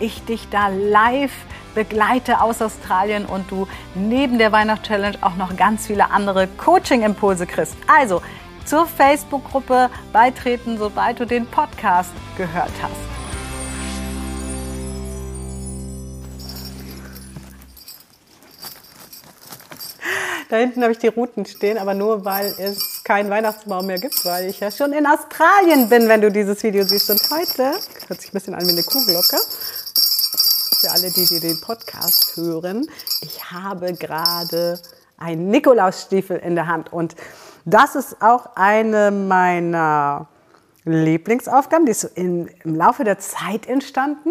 ich dich da live begleite aus Australien und du neben der Weihnachtschallenge auch noch ganz viele andere Coaching-Impulse kriegst. Also zur Facebook-Gruppe beitreten, sobald du den Podcast gehört hast. Da hinten habe ich die Routen stehen, aber nur weil es keinen Weihnachtsbaum mehr gibt, weil ich ja schon in Australien bin, wenn du dieses Video siehst. Und heute, hört sich ein bisschen an wie eine Kuhglocke, für alle, die, die den Podcast hören, ich habe gerade einen Nikolausstiefel in der Hand. Und das ist auch eine meiner Lieblingsaufgaben, die ist in, im Laufe der Zeit entstanden.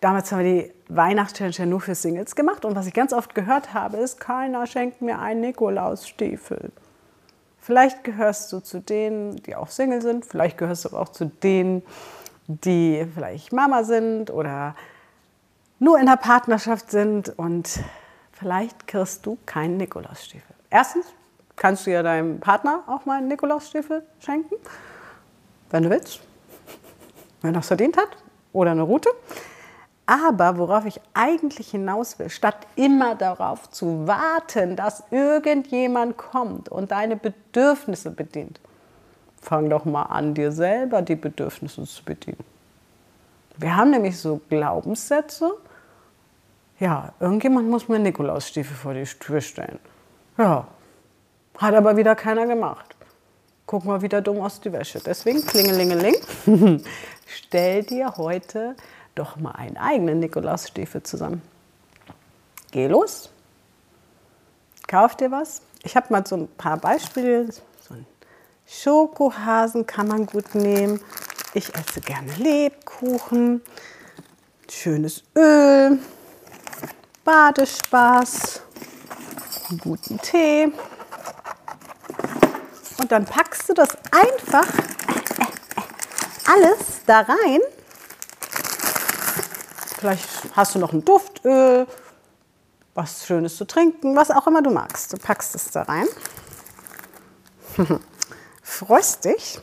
Damals haben wir die Weihnachtschallenge nur für Singles gemacht. Und was ich ganz oft gehört habe, ist, keiner schenkt mir einen Nikolausstiefel. Vielleicht gehörst du zu denen, die auch Single sind. Vielleicht gehörst du aber auch zu denen, die vielleicht Mama sind oder nur in der Partnerschaft sind und vielleicht kriegst du keinen Nikolausstiefel. Erstens kannst du ja deinem Partner auch mal einen Nikolausstiefel schenken, wenn du willst, wenn er es verdient hat, oder eine Route. Aber worauf ich eigentlich hinaus will, statt immer darauf zu warten, dass irgendjemand kommt und deine Bedürfnisse bedient, fang doch mal an, dir selber die Bedürfnisse zu bedienen. Wir haben nämlich so Glaubenssätze, ja, irgendjemand muss mir Nikolausstiefel vor die Tür stellen. Ja, hat aber wieder keiner gemacht. Guck mal wieder dumm aus die Wäsche. Deswegen, klingelingeling, stell dir heute doch mal einen eigenen Nikolausstiefel zusammen. Geh los, kauf dir was. Ich habe mal so ein paar Beispiele. So einen Schokohasen kann man gut nehmen. Ich esse gerne Lebkuchen, schönes Öl, Badespaß, einen guten Tee. Und dann packst du das einfach alles da rein. Vielleicht hast du noch ein Duftöl, was Schönes zu trinken, was auch immer du magst. Du packst es da rein. Freust dich,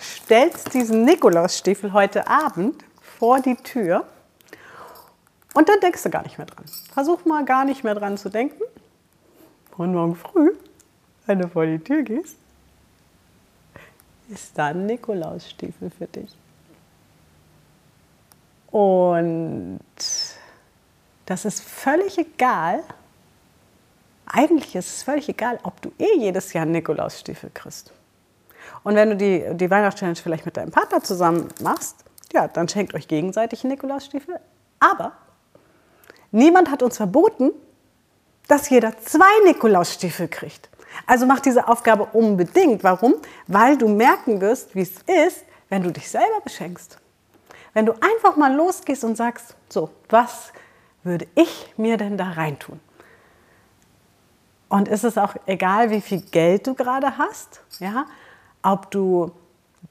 stellst diesen Nikolausstiefel heute Abend vor die Tür und dann denkst du gar nicht mehr dran. Versuch mal gar nicht mehr dran zu denken. Und morgen früh, wenn du vor die Tür gehst, ist da ein Nikolausstiefel für dich. Und das ist völlig egal. Eigentlich ist es völlig egal, ob du eh jedes Jahr Nikolausstiefel kriegst. Und wenn du die, die Weihnachtschallenge vielleicht mit deinem Partner zusammen machst, ja, dann schenkt euch gegenseitig Nikolausstiefel. Aber Niemand hat uns verboten, dass jeder zwei Nikolausstiefel kriegt. Also mach diese Aufgabe unbedingt. Warum? Weil du merken wirst, wie es ist, wenn du dich selber beschenkst. Wenn du einfach mal losgehst und sagst, so, was würde ich mir denn da reintun? Und ist es auch egal, wie viel Geld du gerade hast, ja? ob du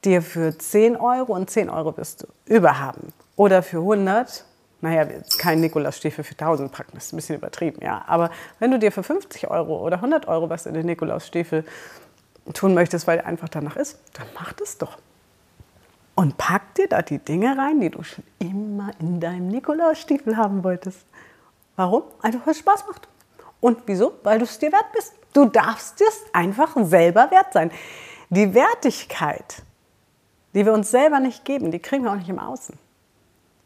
dir für 10 Euro und 10 Euro wirst du überhaben oder für 100 naja, kein Nikolausstiefel für 1000 packen, das ist ein bisschen übertrieben, ja. Aber wenn du dir für 50 Euro oder 100 Euro was in den Nikolausstiefel tun möchtest, weil einfach danach ist, dann mach das doch. Und pack dir da die Dinge rein, die du schon immer in deinem Nikolausstiefel haben wolltest. Warum? Einfach weil es Spaß macht. Und wieso? Weil du es dir wert bist. Du darfst es einfach selber wert sein. Die Wertigkeit, die wir uns selber nicht geben, die kriegen wir auch nicht im Außen.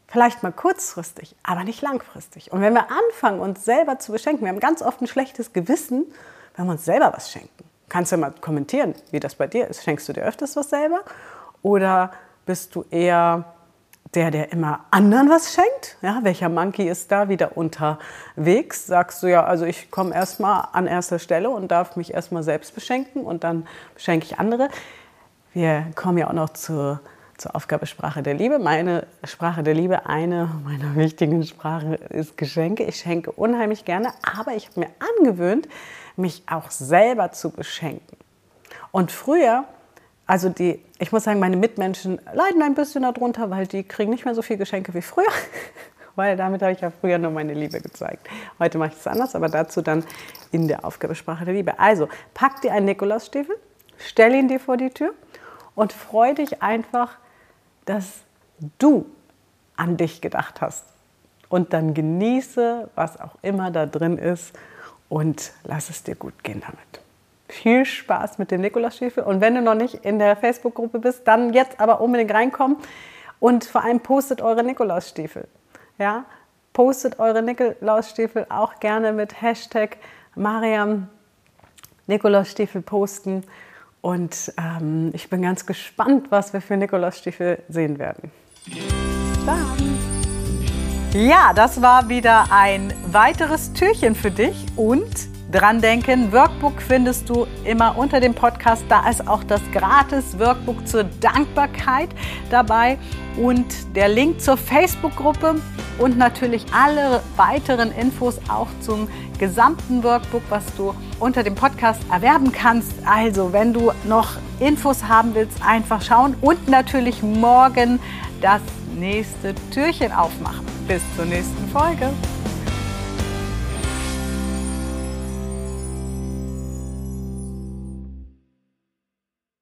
Vielleicht mal kurzfristig, aber nicht langfristig. Und wenn wir anfangen, uns selber zu beschenken, wir haben ganz oft ein schlechtes Gewissen, wenn wir uns selber was schenken. Kannst du mal kommentieren, wie das bei dir ist. Schenkst du dir öfters was selber? Oder bist du eher der, der immer anderen was schenkt? Ja, welcher Monkey ist da wieder unterwegs? Sagst du ja, also ich komme erstmal an erster Stelle und darf mich erstmal selbst beschenken und dann beschenke ich andere. Wir kommen ja auch noch zur zur Aufgabe Sprache der Liebe. Meine Sprache der Liebe, eine meiner wichtigen Sprachen ist Geschenke. Ich schenke unheimlich gerne, aber ich habe mir angewöhnt, mich auch selber zu beschenken. Und früher, also die, ich muss sagen, meine Mitmenschen leiden ein bisschen darunter, weil die kriegen nicht mehr so viel Geschenke wie früher. weil damit habe ich ja früher nur meine Liebe gezeigt. Heute mache ich es anders, aber dazu dann in der Aufgabesprache der Liebe. Also, pack dir einen Nikolausstiefel, stell ihn dir vor die Tür und freu dich einfach, dass du an dich gedacht hast. Und dann genieße, was auch immer da drin ist und lass es dir gut gehen damit. Viel Spaß mit dem Nikolausstiefel. Und wenn du noch nicht in der Facebook-Gruppe bist, dann jetzt aber unbedingt reinkommen und vor allem postet eure Nikolausstiefel. Ja? Postet eure Nikolausstiefel auch gerne mit Hashtag Mariam Nikolausstiefel posten. Und ähm, ich bin ganz gespannt, was wir für Nikolausstiefel sehen werden. Dann. Ja, das war wieder ein weiteres Türchen für dich und dran denken, Workbook findest du immer unter dem Podcast. Da ist auch das gratis Workbook zur Dankbarkeit dabei und der Link zur Facebook-Gruppe und natürlich alle weiteren Infos auch zum gesamten Workbook, was du unter dem Podcast erwerben kannst. Also, wenn du noch Infos haben willst, einfach schauen und natürlich morgen das nächste Türchen aufmachen. Bis zur nächsten Folge.